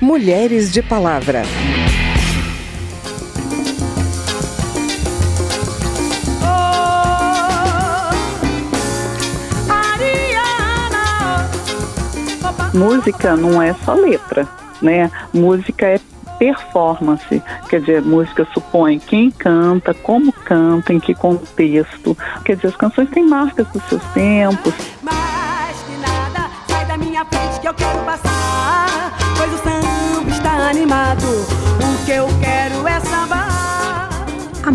Mulheres de Palavra. Música não é só letra, né? Música é performance, quer dizer, música supõe quem canta, como canta, em que contexto. Quer dizer, as canções têm marcas dos seus tempos. Mais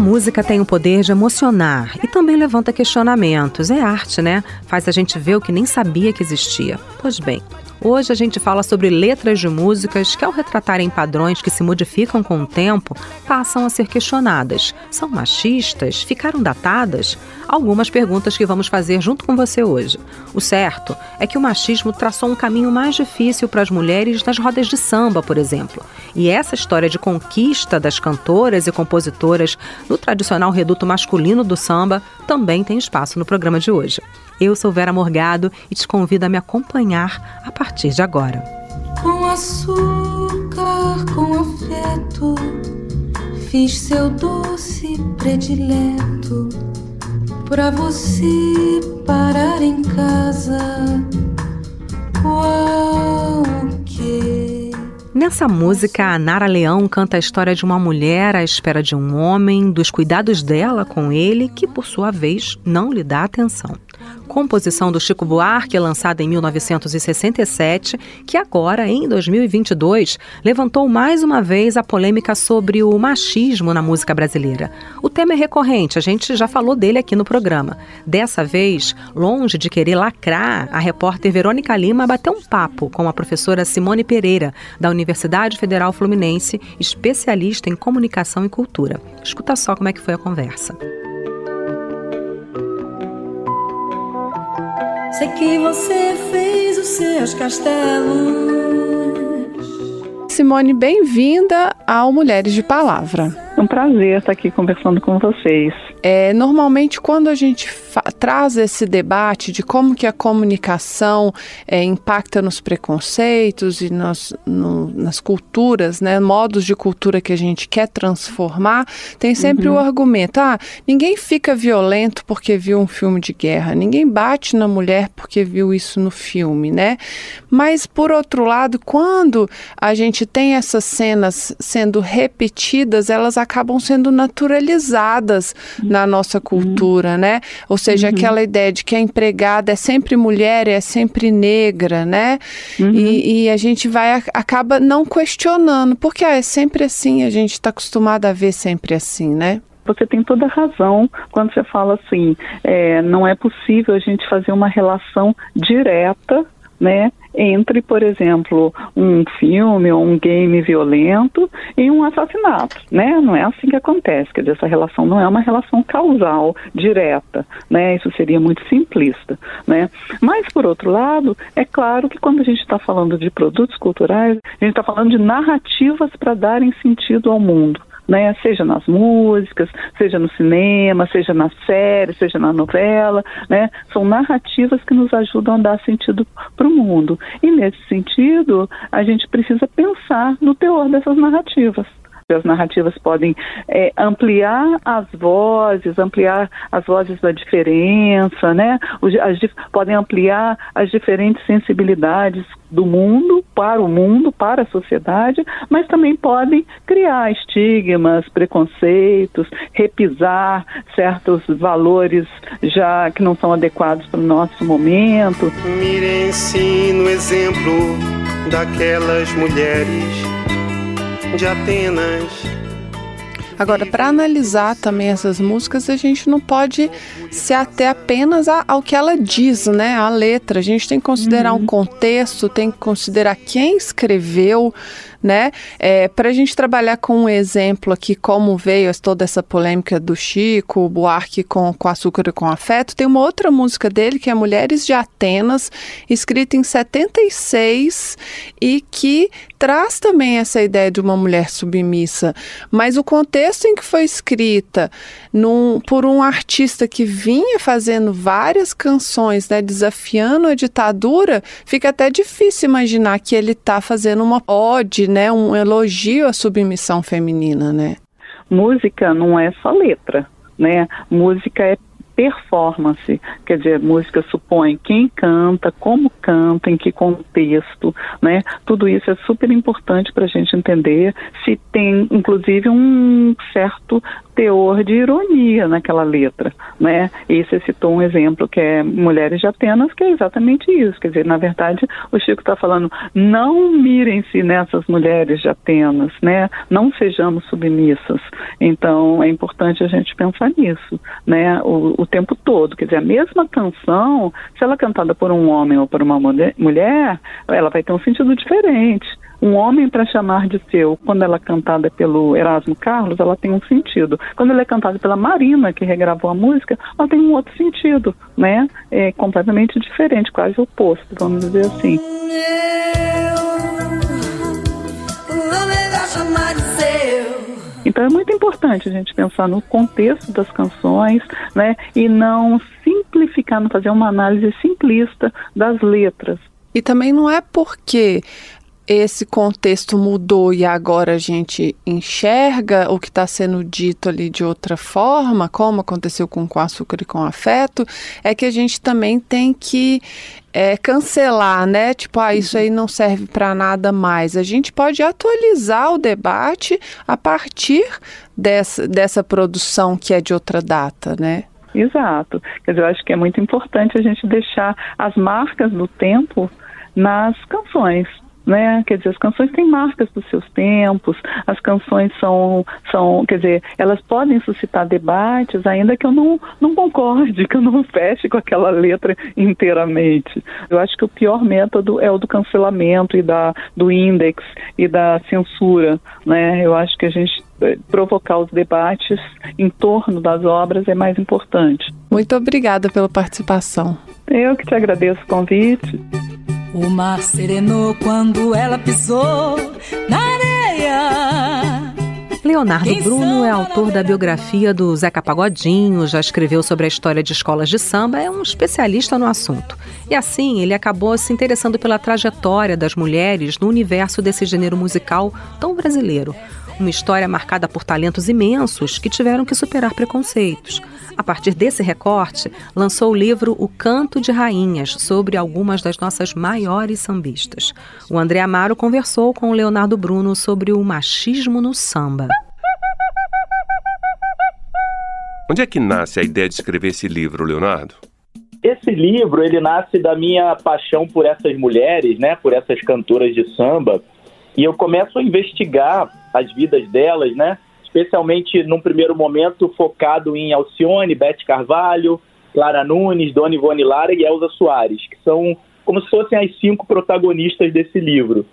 música tem o poder de emocionar e também levanta questionamentos. É arte, né? Faz a gente ver o que nem sabia que existia. Pois bem, Hoje a gente fala sobre letras de músicas que, ao retratarem padrões que se modificam com o tempo, passam a ser questionadas. São machistas? Ficaram datadas? Algumas perguntas que vamos fazer junto com você hoje. O certo é que o machismo traçou um caminho mais difícil para as mulheres nas rodas de samba, por exemplo. E essa história de conquista das cantoras e compositoras no tradicional reduto masculino do samba também tem espaço no programa de hoje. Eu sou Vera Morgado e te convido a me acompanhar a partir de agora. Com açúcar, com afeto, fiz seu doce predileto pra você parar em casa. Qual que? Nessa música, a Nara Leão canta a história de uma mulher à espera de um homem, dos cuidados dela com ele, que por sua vez não lhe dá atenção composição do Chico Buarque, lançada em 1967, que agora, em 2022, levantou mais uma vez a polêmica sobre o machismo na música brasileira. O tema é recorrente, a gente já falou dele aqui no programa. Dessa vez, longe de querer lacrar, a repórter Verônica Lima bateu um papo com a professora Simone Pereira, da Universidade Federal Fluminense, especialista em comunicação e cultura. Escuta só como é que foi a conversa. Sei que você fez os seus castelos. Simone, bem-vinda ao Mulheres de Palavra. É um prazer estar aqui conversando com vocês. É, normalmente, quando a gente traz esse debate de como que a comunicação é, impacta nos preconceitos e nos, no, nas culturas, né, modos de cultura que a gente quer transformar, tem sempre uhum. o argumento: ah, ninguém fica violento porque viu um filme de guerra, ninguém bate na mulher porque viu isso no filme, né? Mas, por outro lado, quando a gente tem essas cenas sendo repetidas, elas acabam sendo naturalizadas na nossa cultura, né? Ou seja, uhum. aquela ideia de que a empregada é sempre mulher, é sempre negra, né? Uhum. E, e, a gente vai acaba não questionando, porque ah, é sempre assim, a gente está acostumado a ver sempre assim, né? você tem toda razão quando você fala assim, é, não é possível a gente fazer uma relação direta né, entre, por exemplo, um filme ou um game violento e um assassinato, né? Não é assim que acontece, quer dizer, essa relação não é uma relação causal direta, né? Isso seria muito simplista, né? Mas por outro lado, é claro que quando a gente está falando de produtos culturais, a gente está falando de narrativas para darem sentido ao mundo né? Seja nas músicas, seja no cinema, seja na série, seja na novela, né? São narrativas que nos ajudam a dar sentido para o mundo. E nesse sentido, a gente precisa pensar no teor dessas narrativas as narrativas podem é, ampliar as vozes, ampliar as vozes da diferença, né? As, podem ampliar as diferentes sensibilidades do mundo para o mundo, para a sociedade, mas também podem criar estigmas, preconceitos, repisar certos valores já que não são adequados para o nosso momento. Mirem-se no exemplo daquelas mulheres de Atenas. Agora, para analisar também essas músicas, a gente não pode se ater apenas ao que ela diz, né? A letra. A gente tem que considerar uhum. um contexto, tem que considerar quem escreveu, né? É, Para a gente trabalhar com um exemplo aqui, como veio toda essa polêmica do Chico, o Buarque com, com Açúcar e com Afeto, tem uma outra música dele que é Mulheres de Atenas, escrita em 76 e que traz também essa ideia de uma mulher submissa, mas o contexto em que foi escrita num, por um artista que vinha fazendo várias canções, né, desafiando a ditadura, fica até difícil imaginar que ele está fazendo uma ode, né, um elogio à submissão feminina, né? Música não é só letra, né? Música é performance, quer dizer, música supõe quem canta, como canta, em que contexto, né? Tudo isso é super importante para a gente entender se tem, inclusive, um certo teor de ironia naquela letra, né? E você citou um exemplo que é Mulheres de Atenas, que é exatamente isso. Quer dizer, na verdade, o Chico está falando, não mirem-se nessas mulheres de Atenas, né? Não sejamos submissas. Então, é importante a gente pensar nisso, né? O, o tempo todo. Quer dizer, a mesma canção, se ela é cantada por um homem ou por uma mulher, ela vai ter um sentido diferente. Um homem para chamar de seu, quando ela é cantada pelo Erasmo Carlos, ela tem um sentido. Quando ela é cantada pela Marina, que regravou a música, ela tem um outro sentido, né? É completamente diferente, quase oposto, vamos dizer assim. Então é muito importante a gente pensar no contexto das canções, né? E não simplificar, não fazer uma análise simplista das letras. E também não é porque esse contexto mudou e agora a gente enxerga o que está sendo dito ali de outra forma, como aconteceu com Com Açúcar e Com Afeto, é que a gente também tem que é, cancelar, né? Tipo, ah, isso aí não serve para nada mais. A gente pode atualizar o debate a partir dessa, dessa produção que é de outra data, né? Exato. Quer dizer, eu acho que é muito importante a gente deixar as marcas do tempo nas canções né? Quer dizer, as canções têm marcas dos seus tempos, as canções são, são quer dizer, elas podem suscitar debates, ainda que eu não, não concorde, que eu não feche com aquela letra inteiramente. Eu acho que o pior método é o do cancelamento e da, do index e da censura, né? Eu acho que a gente eh, provocar os debates em torno das obras é mais importante. Muito obrigada pela participação. Eu que te agradeço o convite. O mar serenou quando ela pisou na areia. Leonardo Bruno é autor da biografia do Zeca Pagodinho, já escreveu sobre a história de escolas de samba, é um especialista no assunto. E assim, ele acabou se interessando pela trajetória das mulheres no universo desse gênero musical tão brasileiro. Uma história marcada por talentos imensos que tiveram que superar preconceitos. A partir desse recorte, lançou o livro O Canto de Rainhas, sobre algumas das nossas maiores sambistas. O André Amaro conversou com o Leonardo Bruno sobre o machismo no samba. Onde é que nasce a ideia de escrever esse livro, Leonardo? Esse livro, ele nasce da minha paixão por essas mulheres, né, por essas cantoras de samba, e eu começo a investigar as vidas delas, né, especialmente num primeiro momento focado em Alcione, Beth Carvalho, Clara Nunes, Dona Ivone Lara e Elza Soares, que são como se fossem as cinco protagonistas desse livro.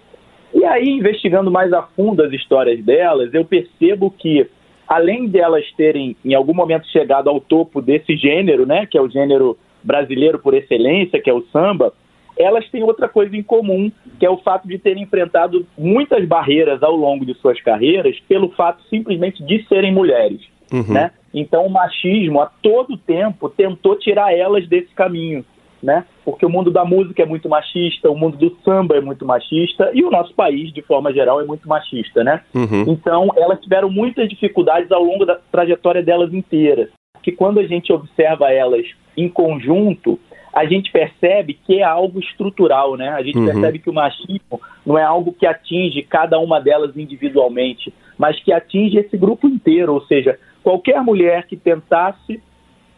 E aí, investigando mais a fundo as histórias delas, eu percebo que, além de elas terem, em algum momento, chegado ao topo desse gênero, né, que é o gênero brasileiro por excelência, que é o samba, elas têm outra coisa em comum, que é o fato de terem enfrentado muitas barreiras ao longo de suas carreiras pelo fato simplesmente de serem mulheres. Uhum. Né? Então o machismo a todo tempo tentou tirar elas desse caminho. Né? Porque o mundo da música é muito machista, o mundo do samba é muito machista e o nosso país, de forma geral, é muito machista, né? Uhum. Então, elas tiveram muitas dificuldades ao longo da trajetória delas inteiras. Que quando a gente observa elas em conjunto, a gente percebe que é algo estrutural, né? A gente uhum. percebe que o machismo não é algo que atinge cada uma delas individualmente, mas que atinge esse grupo inteiro, ou seja, qualquer mulher que tentasse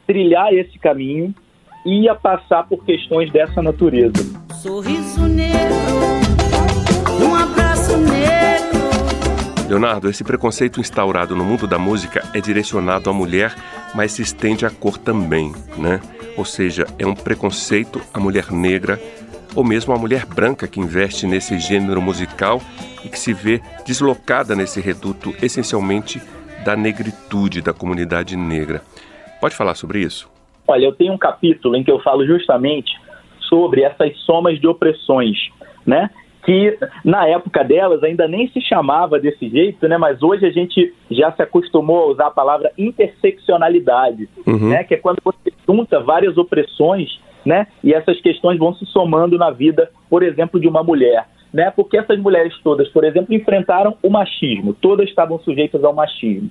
trilhar esse caminho ia passar por questões dessa natureza. Sorriso negro, um abraço negro. Leonardo, esse preconceito instaurado no mundo da música é direcionado à mulher, mas se estende à cor também, né? Ou seja, é um preconceito à mulher negra ou mesmo à mulher branca que investe nesse gênero musical e que se vê deslocada nesse reduto essencialmente da negritude da comunidade negra. Pode falar sobre isso? Olha, eu tenho um capítulo em que eu falo justamente sobre essas somas de opressões, né? Que na época delas ainda nem se chamava desse jeito, né? Mas hoje a gente já se acostumou a usar a palavra interseccionalidade, uhum. né? Que é quando você junta várias opressões, né? E essas questões vão se somando na vida, por exemplo, de uma mulher. né? Porque essas mulheres todas, por exemplo, enfrentaram o machismo, todas estavam sujeitas ao machismo.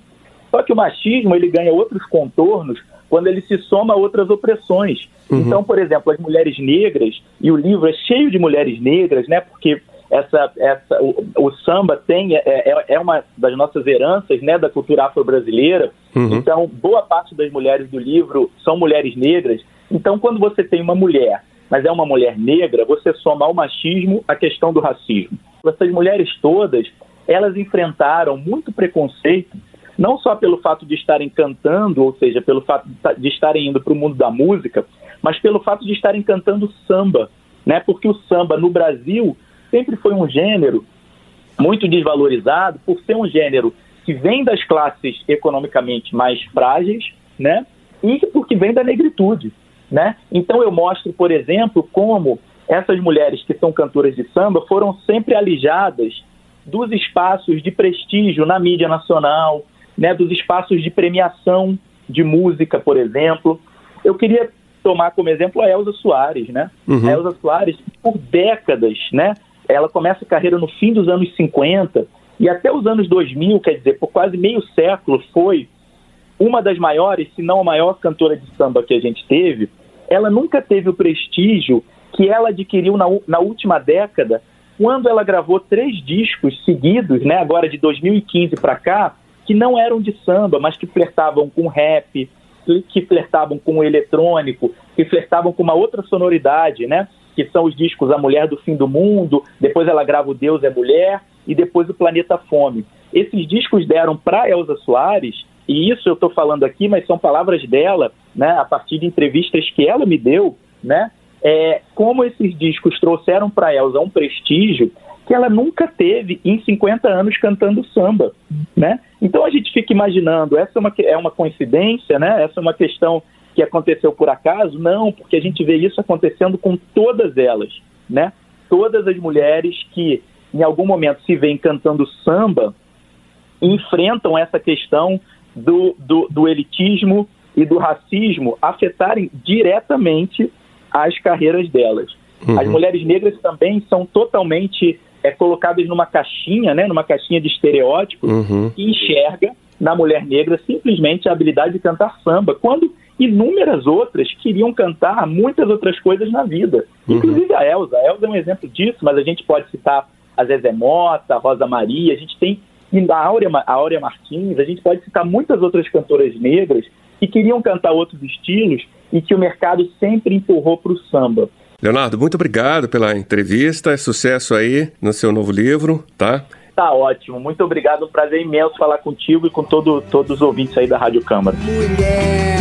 Só que o machismo ele ganha outros contornos quando ele se soma a outras opressões. Uhum. Então, por exemplo, as mulheres negras, e o livro é cheio de mulheres negras, né? Porque essa, essa, o, o samba tem é, é, é, uma das nossas heranças, né, da cultura afro-brasileira. Uhum. Então, boa parte das mulheres do livro são mulheres negras. Então, quando você tem uma mulher, mas é uma mulher negra, você soma ao machismo a questão do racismo. Essas mulheres todas, elas enfrentaram muito preconceito não só pelo fato de estarem cantando, ou seja, pelo fato de estarem indo para o mundo da música, mas pelo fato de estarem cantando samba, né? Porque o samba no Brasil sempre foi um gênero muito desvalorizado por ser um gênero que vem das classes economicamente mais frágeis, né? E porque vem da negritude, né? Então eu mostro, por exemplo, como essas mulheres que são cantoras de samba foram sempre alijadas dos espaços de prestígio na mídia nacional, né, dos espaços de premiação de música, por exemplo. Eu queria tomar como exemplo a Elza Soares, né? Uhum. A Elza Soares, por décadas, né? Ela começa a carreira no fim dos anos 50 e até os anos 2000, quer dizer, por quase meio século, foi uma das maiores, se não a maior cantora de samba que a gente teve. Ela nunca teve o prestígio que ela adquiriu na, na última década, quando ela gravou três discos seguidos, né? Agora de 2015 para cá, que não eram de samba, mas que flertavam com rap, que flertavam com o eletrônico, que flertavam com uma outra sonoridade, né? Que são os discos A Mulher do Fim do Mundo, depois ela grava O Deus é Mulher e depois O Planeta Fome. Esses discos deram para Elza Soares, e isso eu estou falando aqui, mas são palavras dela, né? A partir de entrevistas que ela me deu, né? É, como esses discos trouxeram para Elza um prestígio que ela nunca teve em 50 anos cantando samba, né? Então a gente fica imaginando, essa é uma, é uma coincidência, né? Essa é uma questão que aconteceu por acaso? Não, porque a gente vê isso acontecendo com todas elas, né? Todas as mulheres que em algum momento se veem cantando samba enfrentam essa questão do, do, do elitismo e do racismo afetarem diretamente as carreiras delas. Uhum. As mulheres negras também são totalmente é, colocadas numa caixinha, né, numa caixinha de estereótipos, uhum. e enxerga na mulher negra simplesmente a habilidade de cantar samba, quando inúmeras outras queriam cantar muitas outras coisas na vida, uhum. inclusive a Elza. A Elza é um exemplo disso, mas a gente pode citar a Zezé Mota, a Rosa Maria, a gente tem a Áurea, a Áurea Martins, a gente pode citar muitas outras cantoras negras que queriam cantar outros estilos e que o mercado sempre empurrou para o samba. Leonardo, muito obrigado pela entrevista. Sucesso aí no seu novo livro, tá? Tá ótimo. Muito obrigado. Um prazer imenso falar contigo e com todo, todos os ouvintes aí da Rádio Câmara. Mulher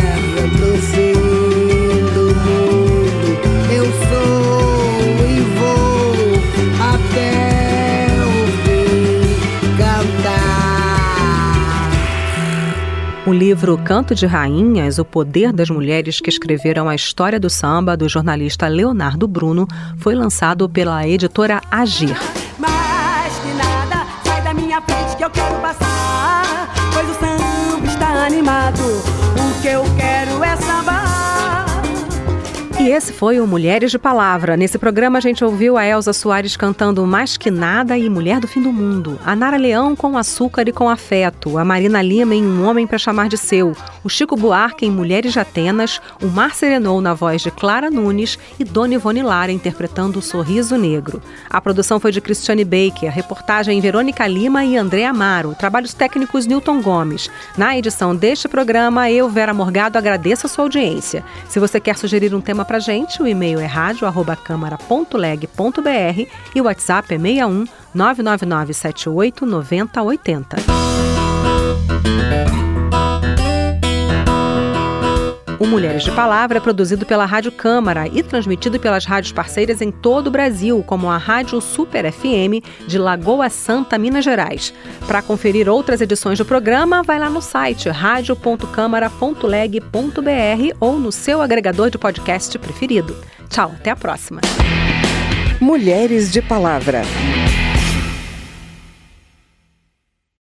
O livro Canto de Rainhas, O Poder das Mulheres que Escreveram a História do Samba, do jornalista Leonardo Bruno, foi lançado pela editora Agir. Que nada, sai da minha frente que eu quero passar, pois o samba está animado, o que eu quero. Esse foi o Mulheres de Palavra. Nesse programa a gente ouviu a Elza Soares cantando Mais Que Nada e Mulher do Fim do Mundo, a Nara Leão com Açúcar e com Afeto, a Marina Lima em Um Homem para Chamar de Seu, o Chico Buarque em Mulheres de Atenas, o Mar Serenou na voz de Clara Nunes e Dona Ivone Lara interpretando O Sorriso Negro. A produção foi de Cristiane Baker, a reportagem Verônica Lima e André Amaro, trabalhos técnicos Newton Gomes. Na edição deste programa, eu, Vera Morgado, agradeço a sua audiência. Se você quer sugerir um tema para gente, o e-mail é rádio@câmara.leg.br e o WhatsApp é 61 999 78 9080. O Mulheres de Palavra é produzido pela Rádio Câmara e transmitido pelas rádios parceiras em todo o Brasil, como a Rádio Super FM de Lagoa Santa, Minas Gerais. Para conferir outras edições do programa, vai lá no site radio.câmara.leg.br ou no seu agregador de podcast preferido. Tchau, até a próxima. Mulheres de Palavra.